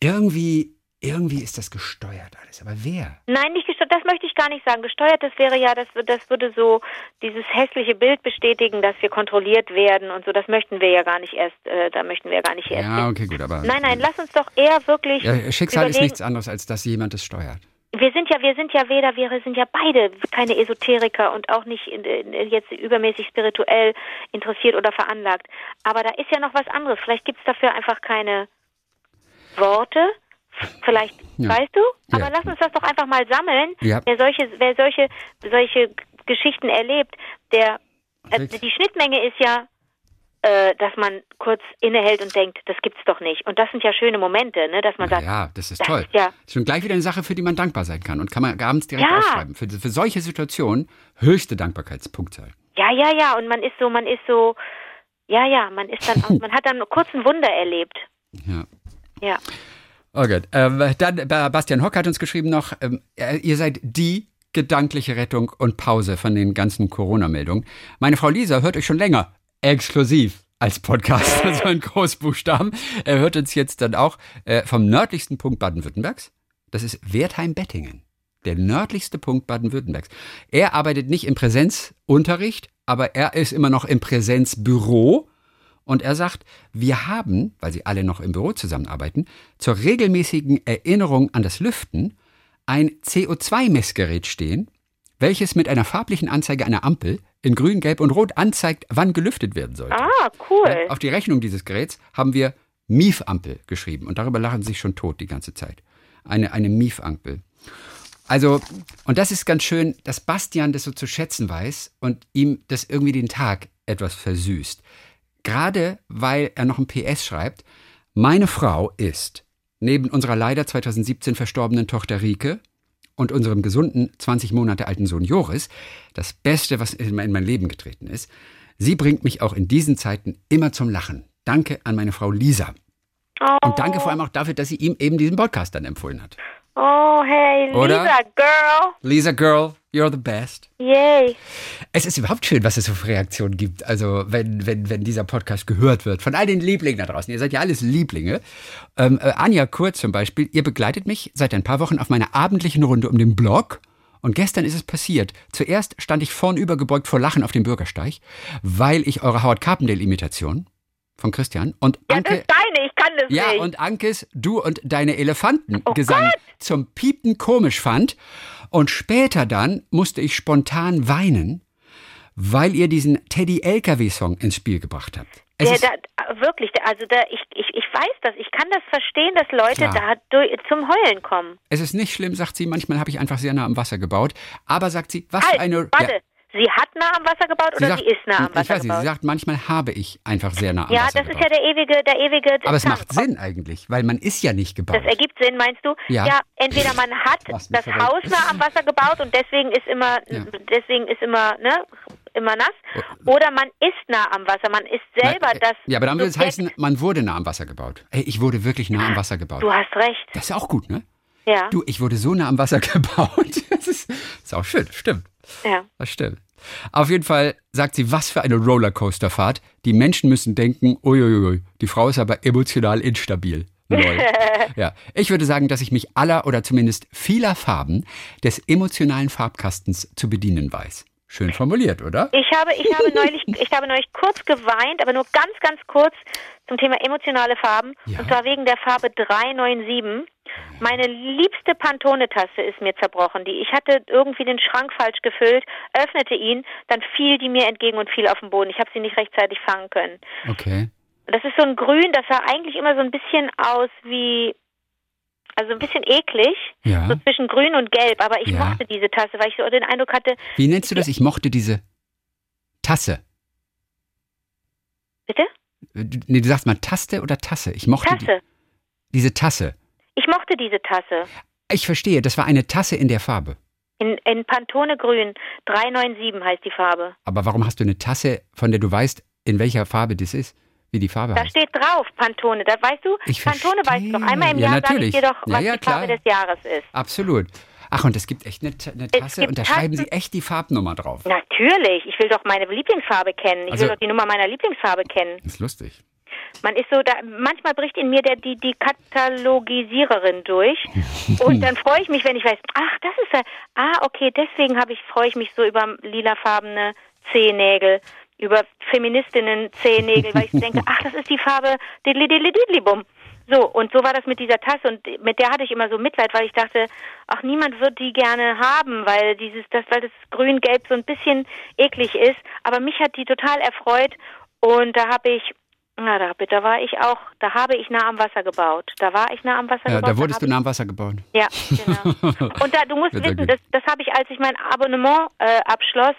irgendwie, irgendwie ist das gesteuert alles. Aber wer? Nein, nicht gesteuert, das möchte ich gar nicht sagen. Gesteuert, das wäre ja, das, das würde so dieses hässliche Bild bestätigen, dass wir kontrolliert werden und so. Das möchten wir ja gar nicht erst, äh, da möchten wir ja gar nicht erst. Ja, okay, gut, aber. Nein, nein, lass uns doch eher wirklich. Ja, Schicksal ist überlegen- nichts anderes, als dass jemand es steuert. Wir sind ja, wir sind ja weder, wir sind ja beide keine Esoteriker und auch nicht jetzt übermäßig spirituell interessiert oder veranlagt. Aber da ist ja noch was anderes. Vielleicht gibt's dafür einfach keine Worte. Vielleicht, Ja. weißt du? Aber Ja. lass uns das doch einfach mal sammeln. Ja. Wer solche, wer solche, solche Geschichten erlebt, der äh, die Schnittmenge ist ja, äh, dass man kurz innehält und denkt, das gibt's doch nicht. Und das sind ja schöne Momente, ne, dass man sagt, Ja, das ist das toll. ist ja- schon gleich wieder eine Sache, für die man dankbar sein kann. Und kann man abends direkt aufschreiben. Für, für solche Situationen höchste Dankbarkeitspunktzahl. Ja, ja, ja, und man ist so, man ist so, ja, ja, man ist dann, man hat dann kurz ein Wunder erlebt. Ja. Ja. Oh Gott. Ähm, dann, äh, Bastian Hock hat uns geschrieben noch, ähm, äh, ihr seid die gedankliche Rettung und Pause von den ganzen Corona-Meldungen. Meine Frau Lisa hört euch schon länger exklusiv als Podcast, also in Großbuchstaben. Er hört uns jetzt dann auch äh, vom nördlichsten Punkt Baden-Württembergs. Das ist Wertheim-Bettingen. Der nördlichste Punkt Baden-Württembergs. Er arbeitet nicht im Präsenzunterricht, aber er ist immer noch im Präsenzbüro. Und er sagt, wir haben, weil sie alle noch im Büro zusammenarbeiten, zur regelmäßigen Erinnerung an das Lüften ein CO2-Messgerät stehen, welches mit einer farblichen Anzeige einer Ampel in grün, gelb und rot anzeigt, wann gelüftet werden sollte. Ah, cool. Auf die Rechnung dieses Geräts haben wir Mief-Ampel geschrieben und darüber lachen sie sich schon tot die ganze Zeit. Eine, eine Mief-Ampel. Also, und das ist ganz schön, dass Bastian das so zu schätzen weiß und ihm das irgendwie den Tag etwas versüßt. Gerade weil er noch ein PS schreibt, meine Frau ist neben unserer leider 2017 verstorbenen Tochter Rike und unserem gesunden 20 Monate alten Sohn Joris das Beste, was in mein Leben getreten ist. Sie bringt mich auch in diesen Zeiten immer zum Lachen. Danke an meine Frau Lisa. Und danke vor allem auch dafür, dass sie ihm eben diesen Podcast dann empfohlen hat. Oh hey, Oder? Lisa, Girl. Lisa Girl, you're the best. Yay. Es ist überhaupt schön, was es so für Reaktionen gibt. Also, wenn, wenn, wenn dieser Podcast gehört wird. Von all den Lieblingen da draußen. Ihr seid ja alles Lieblinge. Ähm, äh, Anja Kurz zum Beispiel, ihr begleitet mich seit ein paar Wochen auf meiner abendlichen Runde um den Block. Und gestern ist es passiert. Zuerst stand ich vornübergebeugt vor Lachen auf dem Bürgersteig, weil ich eure Howard Carpendale-Imitation von Christian und Ja, Anke. Das Ja, und Ankes, du und deine Oh Elefantengesang zum Piepen komisch fand. Und später dann musste ich spontan weinen, weil ihr diesen Teddy LKW-Song ins Spiel gebracht habt. Der, da, wirklich, also da, ich, ich, ich weiß das, ich kann das verstehen, dass Leute Klar. da durch, zum Heulen kommen. es ist nicht schlimm, sagt sie. Manchmal habe ich einfach sehr nah am Wasser gebaut. Aber sagt sie, was Halt, für eine. warte, Ja, sie hat nah am Wasser gebaut oder sie, sagt, ist nah am Wasser ich weiß nicht, gebaut? sie sagt, manchmal habe ich einfach sehr nah am ja, Wasser das ist gebaut. ja der ewige, der ewige. Aber es Kampf. macht Sinn eigentlich, weil man ist ja nicht gebaut. Das ergibt Sinn, meinst du? Ja. entweder man hat das verrückt. Haus nah am Wasser gebaut und deswegen ist immer, Ja. deswegen ist immer, ne, immer nass. Oder man ist nah am Wasser, man ist selber Na, äh, das. ja, aber dann würde es heißen, man wurde nah am Wasser gebaut. Ey, ich wurde wirklich nah am Wasser gebaut. Du hast recht. Das ist auch gut, ne? Ja. Du, ich wurde so nah am Wasser gebaut. Das ist, ist auch schön, stimmt. ja. Das stimmt. Auf jeden Fall sagt sie, was für eine Rollercoasterfahrt. Die Menschen müssen denken, uiuiui, die Frau ist aber emotional instabil. Lol. ja, ich würde sagen, dass ich mich aller oder zumindest vieler Farben des emotionalen Farbkastens zu bedienen weiß. Schön formuliert, oder? Ich habe, ich habe neulich, ich habe neulich kurz geweint, aber nur ganz, ganz kurz zum Thema emotionale Farben. Ja. Und zwar wegen der Farbe 397. Meine liebste Pantone-Tasse ist mir zerbrochen. Die, ich hatte irgendwie den Schrank falsch gefüllt, öffnete ihn, dann fiel die mir entgegen und fiel auf den Boden. Ich habe sie nicht rechtzeitig fangen können. Okay. Das ist so ein Grün, das sah eigentlich immer so ein bisschen aus wie, also ein bisschen eklig, Ja. so zwischen Grün und Gelb. Aber ich Ja. mochte diese Tasse, weil ich so den Eindruck hatte, Wie nennst du das? Ich mochte diese Tasse. bitte? Du- Nee, du sagst mal Taste oder Tasse? Ich mochte Die, Tasse. diese Tasse. Ich mochte diese Tasse. Ich verstehe, das war eine Tasse in der Farbe. In, in Pantone Grün. 397 heißt die Farbe. Aber warum hast du eine Tasse, von der du weißt, in welcher Farbe das ist? Wie die Farbe Da heißt? steht drauf, Pantone. Da weißt du, Ich Pantone weißt du doch. Einmal im verstehe. Ja, Jahr sage ich natürlich. dir doch, Ja, was ja, die Farbe des Jahres ist. Absolut. Ach, und es gibt echt eine, eine Tasse und da schreiben Tassen- sie echt die Farbnummer drauf. Natürlich. Ich will doch meine Lieblingsfarbe kennen. Ich Also- will doch die Nummer meiner Lieblingsfarbe kennen. Ist lustig. Man ist so da, manchmal bricht in mir der, die, die Katalogisiererin durch. und dann freue ich mich, wenn ich weiß, ach, das ist er. Ah, okay, deswegen habe ich, freue ich mich so über lilafarbene Zehennägel, über Feministinnen Zehennägel, weil ich denke, ach, das ist die Farbe Didli Didli Didli Bum. So, und so war das mit dieser Tasse und mit der hatte ich immer so Mitleid, weil ich dachte, ach, niemand wird die gerne haben, weil dieses, das, weil das Grün-Gelb so ein bisschen eklig ist. Aber mich hat die total erfreut und da habe ich, na, da, da war ich auch, da habe ich nah am Wasser gebaut. Da war ich nah am Wasser Ja, gebaut. da wurdest hab du nah am Wasser gebaut. ja, genau. Und da, du musst wissen, das, das habe ich, als ich mein Abonnement äh, abschloss,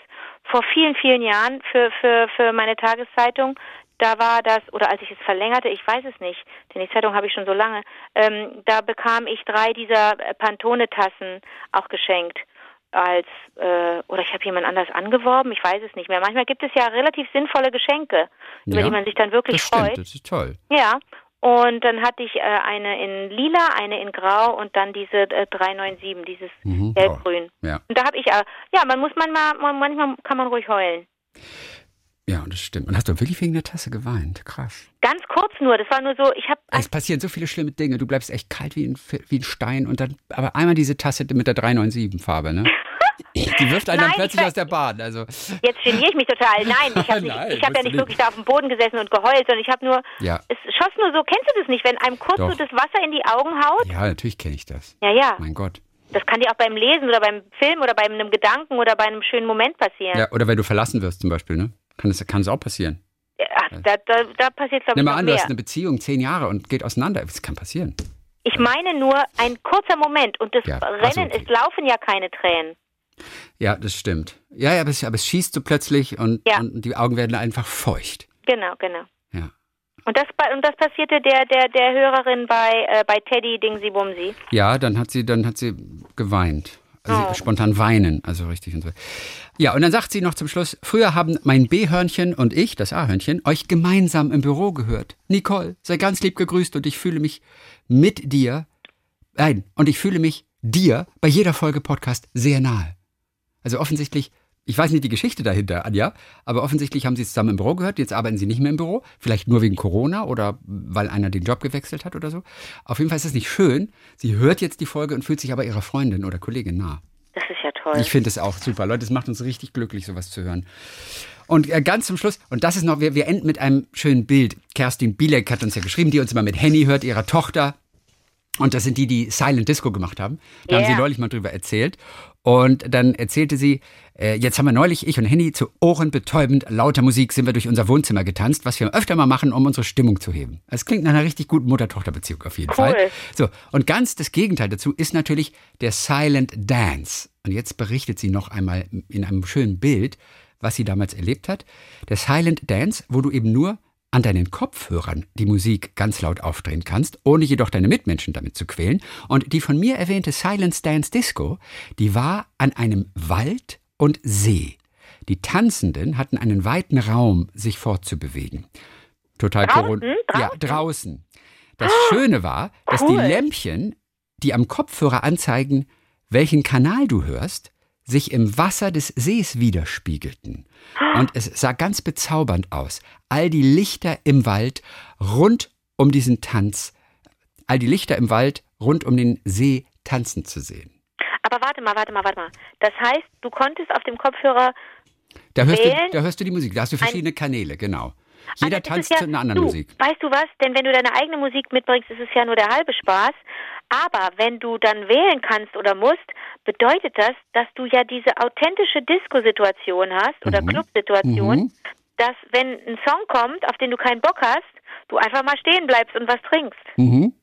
vor vielen, vielen Jahren für, für, für meine Tageszeitung, da war das, oder als ich es verlängerte, ich weiß es nicht, denn die Zeitung habe ich schon so lange, ähm, da bekam ich drei dieser äh, Pantone-Tassen auch geschenkt. Als, äh, oder ich habe jemand anders angeworben, ich weiß es nicht mehr. Manchmal gibt es ja relativ sinnvolle Geschenke, über Ja, die man sich dann wirklich Das stimmt, freut. das ist toll. Ja, und dann hatte ich äh, eine in lila, eine in grau und dann diese äh, 397, dieses Mhm. gelb-grün. Oh, ja. Und da habe ich, äh, ja, man muss manchmal, man, manchmal kann man ruhig heulen. ja, das stimmt. Und hast du wirklich wegen der Tasse geweint? Krass. Ganz kurz nur, das war nur so, ich habe, Es passieren so viele schlimme Dinge. Du bleibst echt kalt wie ein, wie ein Stein und dann, aber einmal diese Tasse mit der 397-Farbe, ne? Die wirft einen Nein, dann ich plötzlich aus der Bahn. Also, jetzt geniere ich mich total. Nein, ich habe hab ja du nicht wirklich da auf dem Boden gesessen und geheult, sondern ich habe nur, ja, es schoss nur so, kennst du das nicht, wenn einem kurz Doch. so das Wasser in die Augen haut? ja, natürlich kenne ich das. Ja, ja. Mein Gott. Das kann dir auch beim Lesen oder beim Film oder bei einem Gedanken oder bei einem schönen Moment passieren. Ja, oder wenn du verlassen wirst zum Beispiel, ne? Kann es kann es auch passieren. Ach, da, da, da passiert, glaube ich, Nimm mal an, du mehr. hast eine Beziehung zehn Jahre und geht auseinander. Das kann passieren. Ich meine nur ein kurzer Moment und das Ja, Rennen, also okay. es laufen ja keine Tränen. Ja, das stimmt. Ja, ja aber, es, aber es schießt so plötzlich und, Ja. und die Augen werden einfach feucht. Genau, genau. Ja. Und das, und das passierte der, der, der Hörerin bei, äh, bei Teddy Dingsy Bumsy. Ja, dann hat sie, dann hat sie geweint. Also Oh. spontan weinen, also richtig und so. Ja, und dann sagt sie noch zum Schluss, früher haben mein B-Hörnchen und ich, das A-Hörnchen, euch gemeinsam im Büro gehört. Nicole, sei ganz lieb gegrüßt und ich fühle mich mit dir, nein, und ich fühle mich dir bei jeder Folge Podcast sehr nahe. Also offensichtlich, ich weiß nicht die Geschichte dahinter, Anja, aber offensichtlich haben sie es zusammen im Büro gehört, jetzt arbeiten sie nicht mehr im Büro, vielleicht nur wegen Corona oder weil einer den Job gewechselt hat oder so. Auf jeden Fall ist es nicht schön. Sie hört jetzt die Folge und fühlt sich aber ihrer Freundin oder Kollegin nah. Das ist ja toll. Ich finde es auch super. Leute, es macht uns richtig glücklich, sowas zu hören. Und äh, ganz zum Schluss, und das ist noch, wir, wir enden mit einem schönen Bild. Kerstin Bielek hat uns ja geschrieben, die uns immer mit Henny hört, ihrer Tochter. Und das sind die, die Silent Disco gemacht haben. Da haben Yeah. sie neulich mal drüber erzählt. Und dann erzählte sie, äh, jetzt haben wir neulich, ich und Henny, zu ohrenbetäubend lauter Musik sind wir durch unser Wohnzimmer getanzt, was wir öfter mal machen, um unsere Stimmung zu heben. Es klingt nach einer richtig guten Mutter-Tochter-Beziehung auf jeden Cool. Fall. So, und ganz das Gegenteil dazu ist natürlich der Silent Dance. Und jetzt berichtet sie noch einmal in einem schönen Bild, was sie damals erlebt hat. Der Silent Dance, wo du eben nur an deinen Kopfhörern die Musik ganz laut aufdrehen kannst, ohne jedoch deine Mitmenschen damit zu quälen. Und die von mir erwähnte Silent Dance Disco, die war an einem Wald und See. Die Tanzenden hatten einen weiten Raum, sich fortzubewegen. Total Draußen? Corona- Ja, Draußen? draußen. Das Schöne war, dass die cool. Lämpchen, die am Kopfhörer anzeigen, welchen Kanal du hörst, sich im Wasser des Sees widerspiegelten. Und es sah ganz bezaubernd aus. All die Lichter im Wald rund um diesen Tanz, all die Lichter im Wald rund um den See tanzen zu sehen. Aber warte mal, warte mal, warte mal. Das heißt, du konntest auf dem Kopfhörer. Da hörst, du, Wählen? da hörst du die Musik, da hast du verschiedene Kanäle, genau. Jeder Also tanzt ist zu einer anderen du, Musik. Weißt du was? Denn wenn du deine eigene Musik mitbringst, ist es ja nur der halbe Spaß. Aber wenn du dann wählen kannst oder musst, bedeutet das, dass du ja diese authentische Disco-Situation hast oder Club-Situation, Mhm. dass wenn ein Song kommt, auf den du keinen Bock hast, du einfach mal stehen bleibst und was trinkst. Mhm.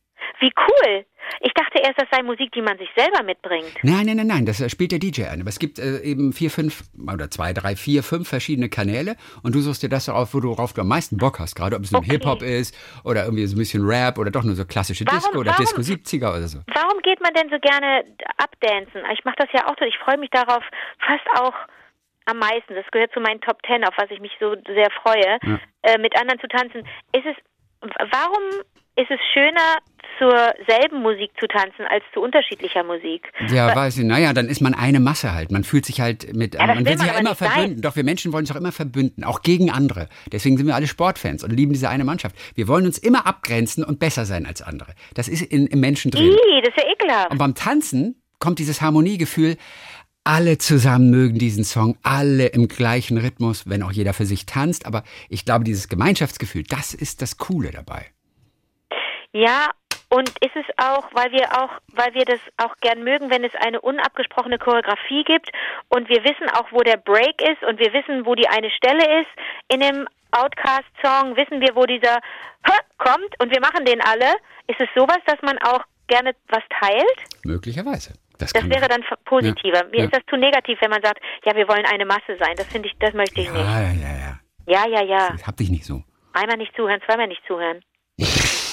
Wie cool! Ich dachte erst, das sei Musik, die man sich selber mitbringt. Nein, nein, nein, nein, das äh, spielt der DJ ein. Aber es gibt äh, eben vier, fünf oder zwei, drei, vier, fünf verschiedene Kanäle und du suchst dir das auf, worauf du am meisten Bock hast, gerade ob es Okay. Hip-Hop ist oder irgendwie so ein bisschen Rap oder doch nur so klassische Warum- Disco oder warum- Disco 70er oder so. Warum geht man denn so gerne abdancen? Ich mache das ja auch so. Ich freue mich darauf fast auch am meisten. Das gehört zu meinen Top Ten, auf was ich mich so sehr freue, Ja. äh, mit anderen zu tanzen. Ist es, warum ist es schöner, zur selben Musik zu tanzen, als zu unterschiedlicher Musik? Ja, weiß ich, naja, dann ist man eine Masse halt. Man fühlt sich halt mit, Ja, man will sich ja immer nicht sein. verbünden. Doch wir Menschen wollen uns auch immer verbünden, auch gegen andere. Deswegen sind wir alle Sportfans und lieben diese eine Mannschaft. Wir wollen uns immer abgrenzen und besser sein als andere. Das ist in, im Menschen drin. Ih, das ist ja ekelhaft. Und beim Tanzen kommt dieses Harmoniegefühl, alle zusammen mögen diesen Song, alle im gleichen Rhythmus, wenn auch jeder für sich tanzt. Aber ich glaube, dieses Gemeinschaftsgefühl, das ist das Coole dabei. Ja, und ist es auch, weil wir auch, weil wir das auch gern mögen, wenn es eine unabgesprochene Choreografie gibt und wir wissen auch, wo der Break ist und wir wissen, wo die eine Stelle ist in dem Outcast-Song, wissen wir, wo dieser Hö kommt und wir machen den alle. Ist es sowas, dass man auch gerne was teilt? Möglicherweise. Das, Das wäre dann positiver. Mir Ja. ist das zu negativ, wenn man sagt, ja, wir wollen eine Masse sein. Das finde ich, das möchte ich nicht. Ja, ja, ja, ja. Ja, ja, ja. Ich hab dich nicht so. Einmal nicht zuhören, zweimal nicht zuhören.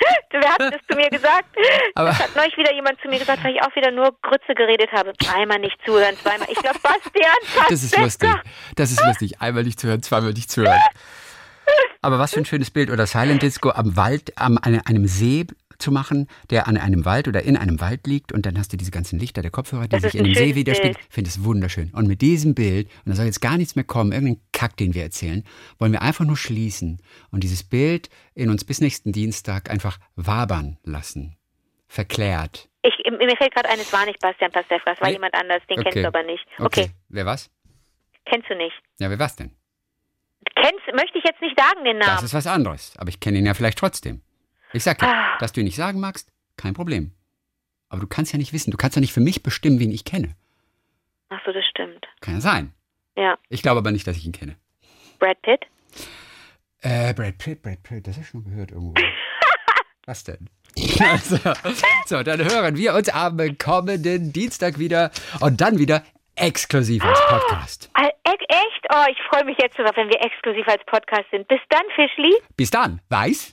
Wer hat das zu mir gesagt? Aber- das hat neulich wieder jemand zu mir gesagt, weil ich auch wieder nur Grütze geredet habe. Einmal nicht zuhören, zweimal. Ich glaube, Bastian Das ist lustig. Das ist lustig. Einmal nicht zu hören, zweimal nicht zu hören. Aber was für ein schönes Bild. Oder Silent Disco am Wald, am, an einem See zu machen, der an einem Wald oder in einem Wald liegt und dann hast du diese ganzen Lichter der Kopfhörer, die Das sich in dem See widerspiegeln. Ich finde es wunderschön. Und mit diesem Bild, und da soll jetzt gar nichts mehr kommen, irgendein Kack, den wir erzählen, wollen wir einfach nur schließen und dieses Bild in uns bis nächsten Dienstag einfach wabern lassen. Verklärt. Ich, mir fällt gerade ein, es war nicht Bastian Pastewka, es war Nee? jemand anders, den Okay. kennst du aber nicht. Okay. Okay, Wer was? kennst du nicht. Ja, wer was denn? Kennst, möchte ich jetzt nicht sagen, den Das Namen. ist was anderes. Aber ich kenne ihn ja vielleicht trotzdem. Ich sag ja, Ah. dass du ihn nicht sagen magst, kein Problem. Aber du kannst ja nicht wissen, du kannst ja nicht für mich bestimmen, wen ich kenne. Ach so, das stimmt. Kann ja sein. Ja. Ich glaube aber nicht, dass ich ihn kenne. Brad Pitt? Äh, Brad Pitt, Brad Pitt, das du schon gehört irgendwo. Was denn? Also, so, dann hören wir uns am kommenden Dienstag wieder und dann wieder exklusiv als Podcast. Al- e- Echt? Oh, ich freue mich jetzt darauf, wenn wir exklusiv als Podcast sind. Bis dann, Fischli. Bis dann, weiß?